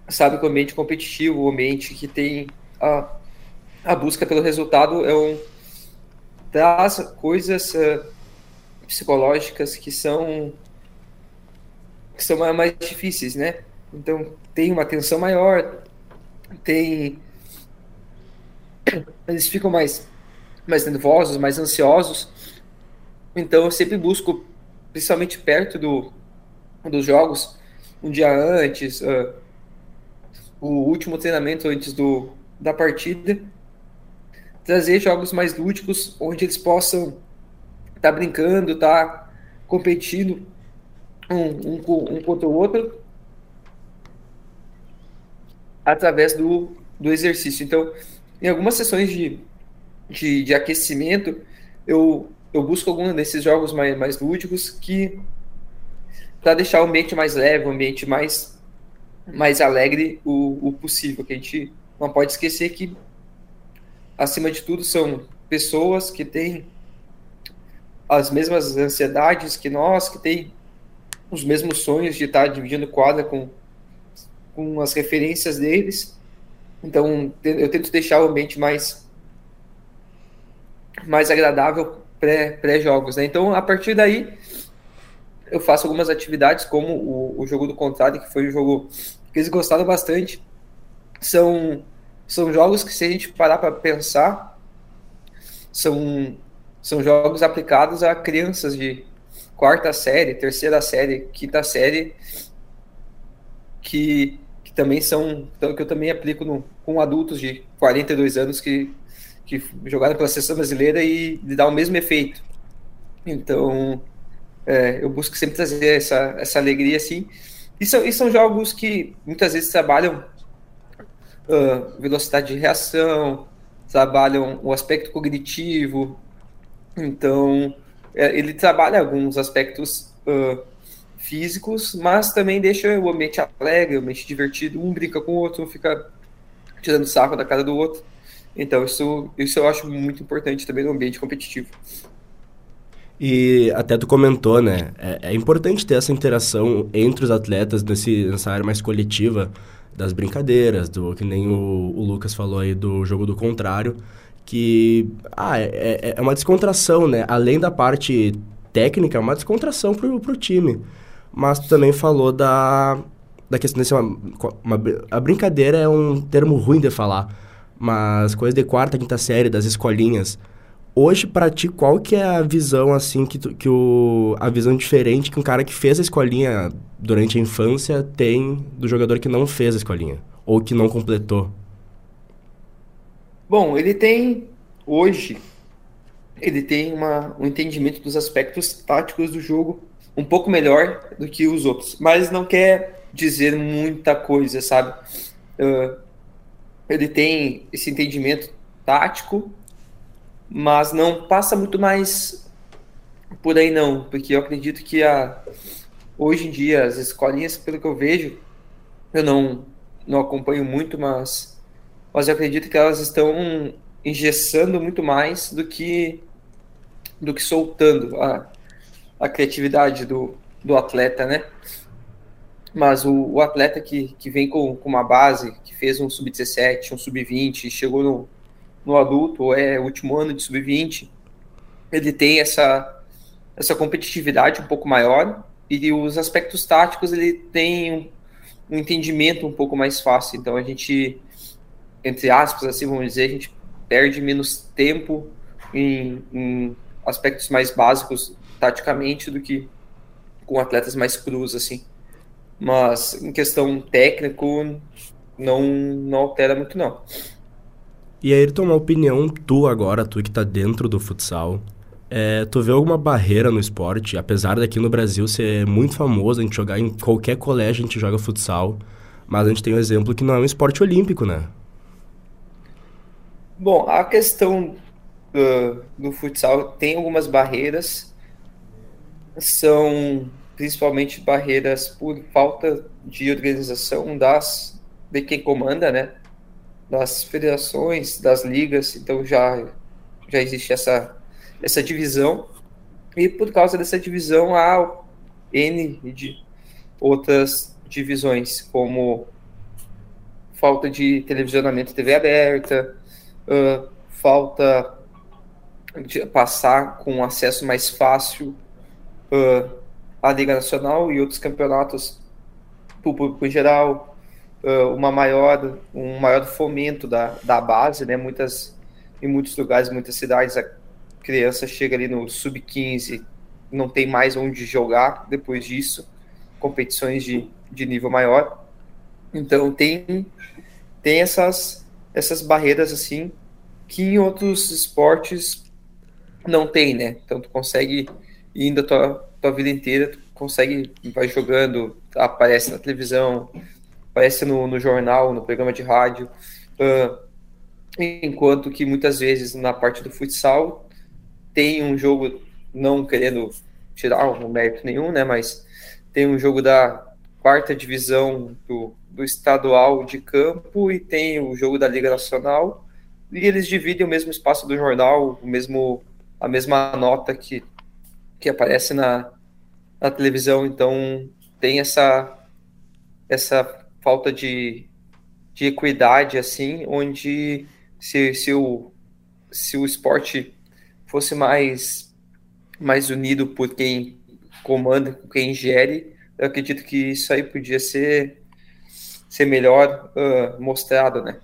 sabe que o ambiente competitivo, o ambiente que tem a, a busca pelo resultado é um traz coisas uh, psicológicas que são que são mais difíceis, né? Então tem uma tensão maior, tem eles ficam mais mais nervosos, mais ansiosos. Então eu sempre busco, principalmente perto do dos jogos, um dia antes, uh, o último treinamento antes do da partida, trazer jogos mais lúdicos, onde eles possam estar tá brincando, estar tá competindo um, um, um, contra o outro através do, do exercício. Então, em algumas sessões de, de, de aquecimento, eu, eu busco algum desses jogos mais, mais lúdicos que para deixar o ambiente mais leve, o ambiente mais, mais alegre o, o possível, que a gente não pode esquecer que acima de tudo, são pessoas que têm as mesmas ansiedades que nós, que têm os mesmos sonhos de estar dividindo quadra com, com as referências deles. Então, eu tento deixar o ambiente mais, mais agradável pré-jogos. Pré né? Então, a partir daí, eu faço algumas atividades, como o, o jogo do contrário, que foi um jogo que eles gostaram bastante. São são jogos que, se a gente parar para pensar, são, são jogos aplicados a crianças de quarta série, terceira série, quinta série, que, que também são, que eu também aplico no, com adultos de 42 anos que, que jogaram pela seleção brasileira e, e dá o mesmo efeito. Então, é, eu busco sempre trazer essa, essa alegria assim. E são, e são jogos que muitas vezes trabalham velocidade de reação, trabalham o aspecto cognitivo. Então, é, ele trabalha alguns aspectos uh, físicos, mas também deixa o ambiente alegre, o ambiente divertido, um brinca com o outro, um fica tirando sarro da cara do outro. Então, isso, isso eu acho muito importante também no ambiente competitivo. E até tu comentou, né? É, é, importante ter essa interação entre os atletas nesse, nessa área mais coletiva das brincadeiras, do que nem o, o Lucas falou aí do jogo do contrário, que ah, é, é, é uma descontração, né? Além da parte técnica, é uma descontração pro, pro time. Mas tu também falou da, da questão de ser uma, uma, A brincadeira é um termo ruim de falar, mas coisa de quarta, quinta série, das escolinhas. Hoje, para ti, qual que é a visão, assim, que, tu, que o, a visão diferente que um cara que fez a escolinha durante a infância tem do jogador que não fez a escolinha? Ou que não completou? Bom, ele tem, hoje, ele tem uma, um entendimento dos aspectos táticos do jogo um pouco melhor do que os outros, mas não quer dizer muita coisa, sabe? Uh, ele tem esse entendimento tático, mas não passa muito mais por aí não, porque eu acredito que a, hoje em dia as escolinhas, pelo que eu vejo, eu não, não acompanho muito, mas, mas eu acredito que elas estão engessando muito mais do que do que soltando a, a criatividade do, do atleta, né? Mas o, o atleta que, que vem com, com uma base, que fez um sub-17, um sub-20, chegou no, no adulto, ou é último ano de sub-20, ele tem essa, essa competitividade um pouco maior e os aspectos táticos ele tem um, um entendimento um pouco mais fácil. Então a gente, entre aspas, assim vamos dizer, a gente perde menos tempo em, em aspectos mais básicos taticamente do que com atletas mais crus assim. Mas em questão técnico não não altera muito não. E aí, uma opinião tu agora, tu que tá dentro do futsal, é, tu vê alguma barreira no esporte? Apesar daqui no Brasil ser muito famoso, a gente jogar em qualquer colégio, a gente joga futsal, mas a gente tem um exemplo que não é um esporte olímpico, né? Bom, a questão do, do futsal tem algumas barreiras, são principalmente barreiras por falta de organização das de quem comanda, né? Das federações, das ligas, então já já existe essa essa divisão e por causa dessa divisão há n de outras divisões como falta de televisionamento TV aberta, uh, falta de passar com acesso mais fácil uh, à Liga Nacional e outros campeonatos para público em geral, uh, uma maior, um maior fomento da, da base, né? Muitas, em muitos lugares, muitas cidades, criança chega ali no sub-15, não tem mais onde jogar depois disso, competições de, de nível maior. Então tem, tem essas, essas barreiras assim que em outros esportes não tem, né? Então tu consegue indo a tua, tua vida inteira, tu consegue, vai jogando, aparece na televisão, aparece no, no jornal, no programa de rádio, uh, enquanto que muitas vezes na parte do futsal tem um jogo, não querendo tirar um mérito nenhum, né? Mas tem um jogo da quarta divisão do, do estadual de campo e tem o jogo da Liga Nacional e eles dividem o mesmo espaço do jornal, o mesmo a mesma nota que, que aparece na, na televisão, então tem essa, essa falta de, de equidade, assim, onde se, se, o, se o esporte fosse mais, mais unido por quem comanda, por quem gere, eu acredito que isso aí podia ser, ser melhor uh, mostrado, né?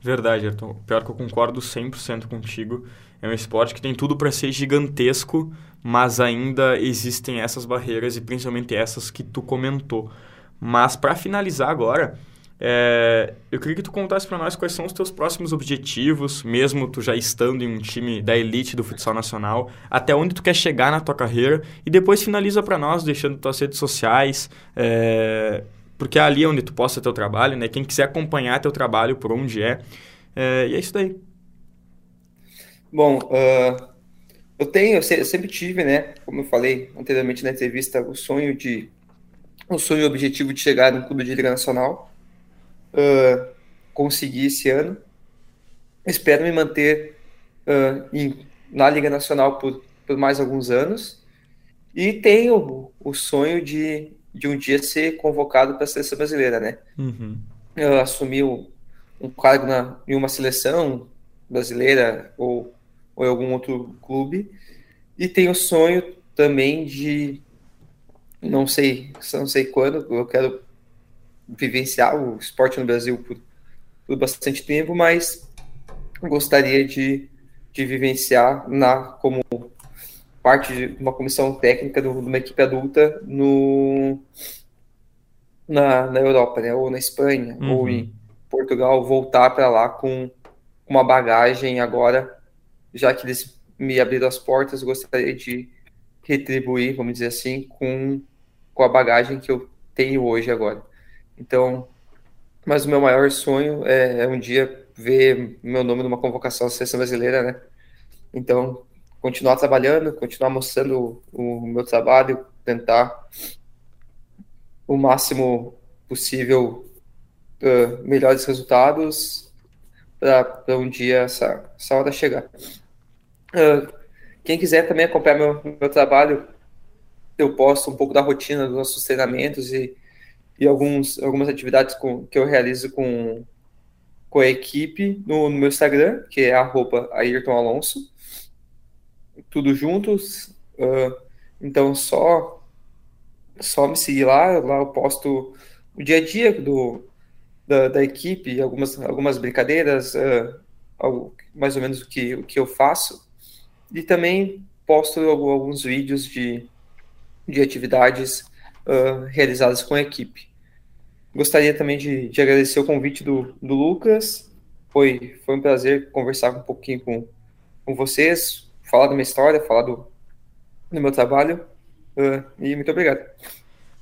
Verdade, Ayrton. Pior que eu concordo 100% contigo. É um esporte que tem tudo para ser gigantesco, mas ainda existem essas barreiras e principalmente essas que tu comentou. Mas para finalizar agora, é, eu queria que tu contasse para nós quais são os teus próximos objetivos, mesmo tu já estando em um time da elite do futsal nacional, até onde tu quer chegar na tua carreira e depois finaliza para nós deixando tuas redes sociais, é, porque é ali onde tu posta teu trabalho, né? Quem quiser acompanhar teu trabalho por onde é, é e é isso daí. Bom, uh, eu tenho, eu, sempre tive, né? Como eu falei anteriormente na entrevista, o sonho de o sonho e o objetivo de chegar no clube de liga nacional. Uh, consegui esse ano. Espero me manter uh, em, na liga nacional por, por mais alguns anos. E tenho o sonho de, de um dia ser convocado para a seleção brasileira, né? Uhum. Eu assumi um, um cargo na, em uma seleção brasileira ou, ou em algum outro clube. E tenho o sonho também de não sei, não sei quando, eu quero vivenciar o esporte no Brasil por, por bastante tempo, mas gostaria de, de vivenciar na como parte de uma comissão técnica de uma equipe adulta no na, na Europa, né, ou na Espanha, uhum. ou em Portugal, voltar para lá com uma bagagem agora, já que eles me abriram as portas, gostaria de retribuir, vamos dizer assim, com com a bagagem que eu tenho hoje agora. Então, mas o meu maior sonho é, é um dia ver meu nome numa convocação à seleção brasileira, né? Então, continuar trabalhando, continuar mostrando o, o meu trabalho, tentar o máximo possível uh, melhores resultados para um dia essa, essa hora chegar. Uh, quem quiser também acompanhar meu, meu trabalho, eu posto um pouco da rotina dos nossos treinamentos e, e alguns, algumas atividades com, que eu realizo com, com a equipe no, no meu Instagram, que é arroba Ayrton Alonso. Tudo juntos. Uh, então, só, só me seguir lá. Lá eu posto o dia a dia do, da, da equipe, algumas, algumas brincadeiras, uh, algo, mais ou menos o que, o que eu faço. E também posto alguns vídeos de, de atividades uh, realizadas com a equipe. Gostaria também de, de agradecer o convite do, do Lucas. Foi, foi um prazer conversar um pouquinho com, com vocês, falar da minha história, falar do, do meu trabalho. Uh, e muito obrigado.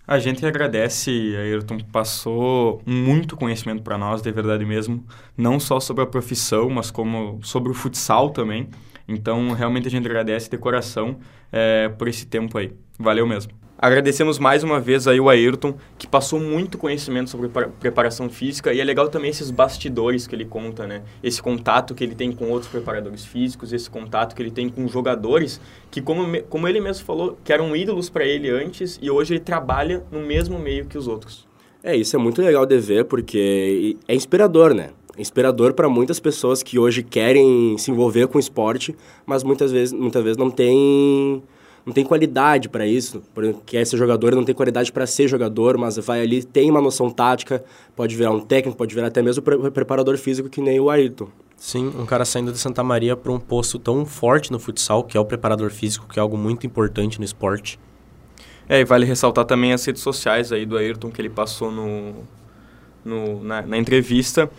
A gente agradece, Ayrton, passou muito conhecimento para nós, de verdade mesmo, não só sobre a profissão, mas como sobre o futsal também. Então, realmente a gente agradece de coração é, por esse tempo aí. Valeu mesmo. Agradecemos mais uma vez aí o Ayrton, que passou muito conhecimento sobre preparação física e é legal também esses bastidores que ele conta, né? Esse contato que ele tem com outros preparadores físicos, esse contato que ele tem com jogadores que, como, como ele mesmo falou, que eram ídolos para ele antes e hoje ele trabalha no mesmo meio que os outros. É, isso é muito legal de ver porque é inspirador, né? É inspirador para muitas pessoas que hoje querem se envolver com esporte, mas muitas vezes, muitas vezes não tem não tem qualidade para isso. Porque quer ser jogador, não tem qualidade para ser jogador, mas vai ali, tem uma noção tática, pode virar um técnico, pode virar até mesmo pre preparador físico que nem o Ayrton. Sim, um cara saindo de Santa Maria para um posto tão forte no futsal, que é o preparador físico, que é algo muito importante no esporte. É, e vale ressaltar também as redes sociais aí do Ayrton que ele passou no, no na, na entrevista,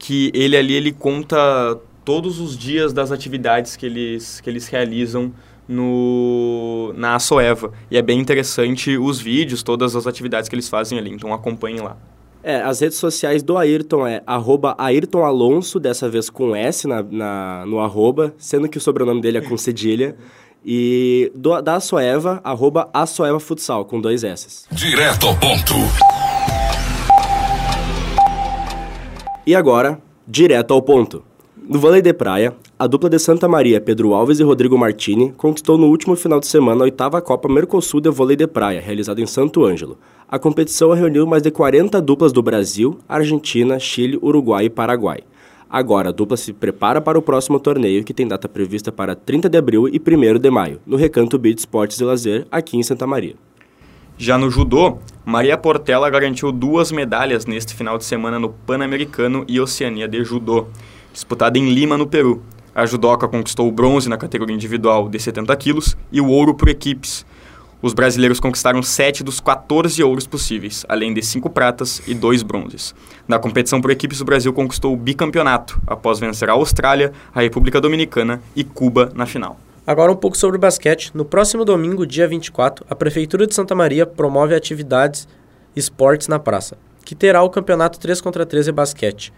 que ele ali ele conta todos os dias das atividades que eles, que eles realizam no, na Soeva. E é bem interessante os vídeos, todas as atividades que eles fazem ali. Então acompanhem lá. É, as redes sociais do Ayrton é arroba Ayrton Alonso, dessa vez com S na, na, no arroba, sendo que o sobrenome dele é com cedilha. E do, da Soeva, arroba Soeva Futsal, com dois S. Direto ao ponto. E agora, direto ao ponto. No vôlei de praia, a dupla de Santa Maria, Pedro Alves e Rodrigo Martini, conquistou no último final de semana a oitava Copa Mercosul de Vôlei de Praia, realizada em Santo Ângelo. A competição reuniu mais de 40 duplas do Brasil, Argentina, Chile, Uruguai e Paraguai. Agora, a dupla se prepara para o próximo torneio, que tem data prevista para 30 de abril e 1 de maio, no Recanto Beach Esportes e Lazer, aqui em Santa Maria. Já no judô, Maria Portela garantiu duas medalhas neste final de semana no Pan-Americano e Oceania de Judô disputada em Lima, no Peru. A judoca conquistou o bronze na categoria individual de 70 quilos e o ouro por equipes. Os brasileiros conquistaram 7 dos 14 ouros possíveis, além de 5 pratas e 2 bronzes. Na competição por equipes, o Brasil conquistou o bicampeonato, após vencer a Austrália, a República Dominicana e Cuba na final. Agora um pouco sobre o basquete. No próximo domingo, dia 24, a Prefeitura de Santa Maria promove atividades esportes na praça, que terá o campeonato 3 contra 13 basquete.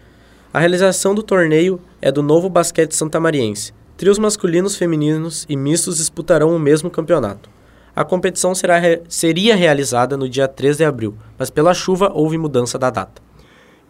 A realização do torneio é do Novo Basquete Santamariense, Trios masculinos, femininos e mistos disputarão o mesmo campeonato. A competição será, seria realizada no dia 3 de abril, mas pela chuva houve mudança da data.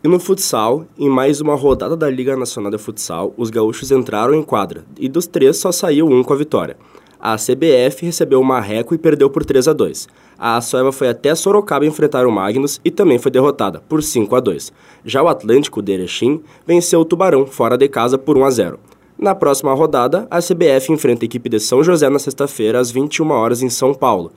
E no futsal, em mais uma rodada da Liga Nacional de Futsal, os gaúchos entraram em quadra, e dos três só saiu um com a vitória. A CBF recebeu o Marreco e perdeu por 3 a 2. A Soeva foi até Sorocaba enfrentar o Magnus e também foi derrotada, por 5 a 2. Já o Atlântico de Erechim venceu o Tubarão fora de casa por 1 a 0. Na próxima rodada, a CBF enfrenta a equipe de São José na sexta-feira, às 21 horas em São Paulo.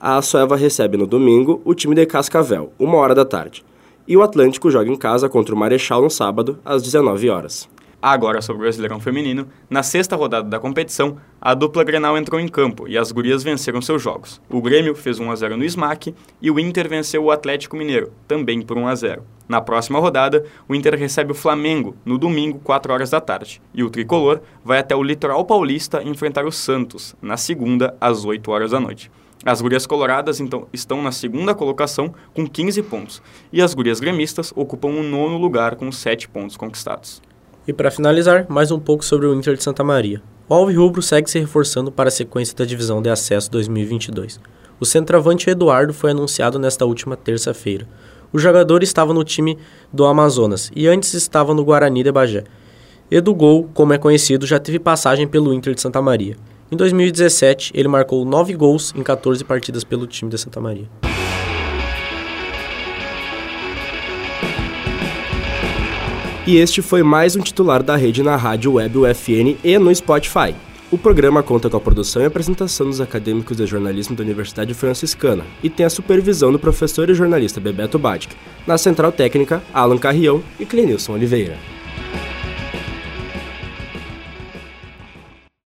A Soeva recebe no domingo o time de Cascavel, uma hora da tarde. E o Atlântico joga em casa contra o Marechal no sábado, às 19 horas. Agora sobre o Brasileirão Feminino, na sexta rodada da competição, a dupla Grenal entrou em campo e as gurias venceram seus jogos. O Grêmio fez 1 a 0 no SMAC e o Inter venceu o Atlético Mineiro, também por 1 a 0. Na próxima rodada, o Inter recebe o Flamengo no domingo, 4 horas da tarde, e o tricolor vai até o Litoral Paulista enfrentar o Santos, na segunda, às 8 horas da noite. As gurias coloradas então, estão na segunda colocação com 15 pontos, e as gurias gremistas ocupam o nono lugar com 7 pontos conquistados. E para finalizar, mais um pouco sobre o Inter de Santa Maria. O Alvirrubro segue se reforçando para a sequência da divisão de acesso 2022. O centroavante Eduardo foi anunciado nesta última terça-feira. O jogador estava no time do Amazonas e antes estava no Guarani de Bagé. Edu Gol, como é conhecido, já teve passagem pelo Inter de Santa Maria. Em 2017, ele marcou 9 gols em 14 partidas pelo time de Santa Maria. E este foi mais um titular da rede na rádio web UFN e no Spotify. O programa conta com a produção e apresentação dos acadêmicos de jornalismo da Universidade Franciscana e tem a supervisão do professor e jornalista Bebeto Badic. Na central técnica, Alan Carrião e Clenilson Oliveira.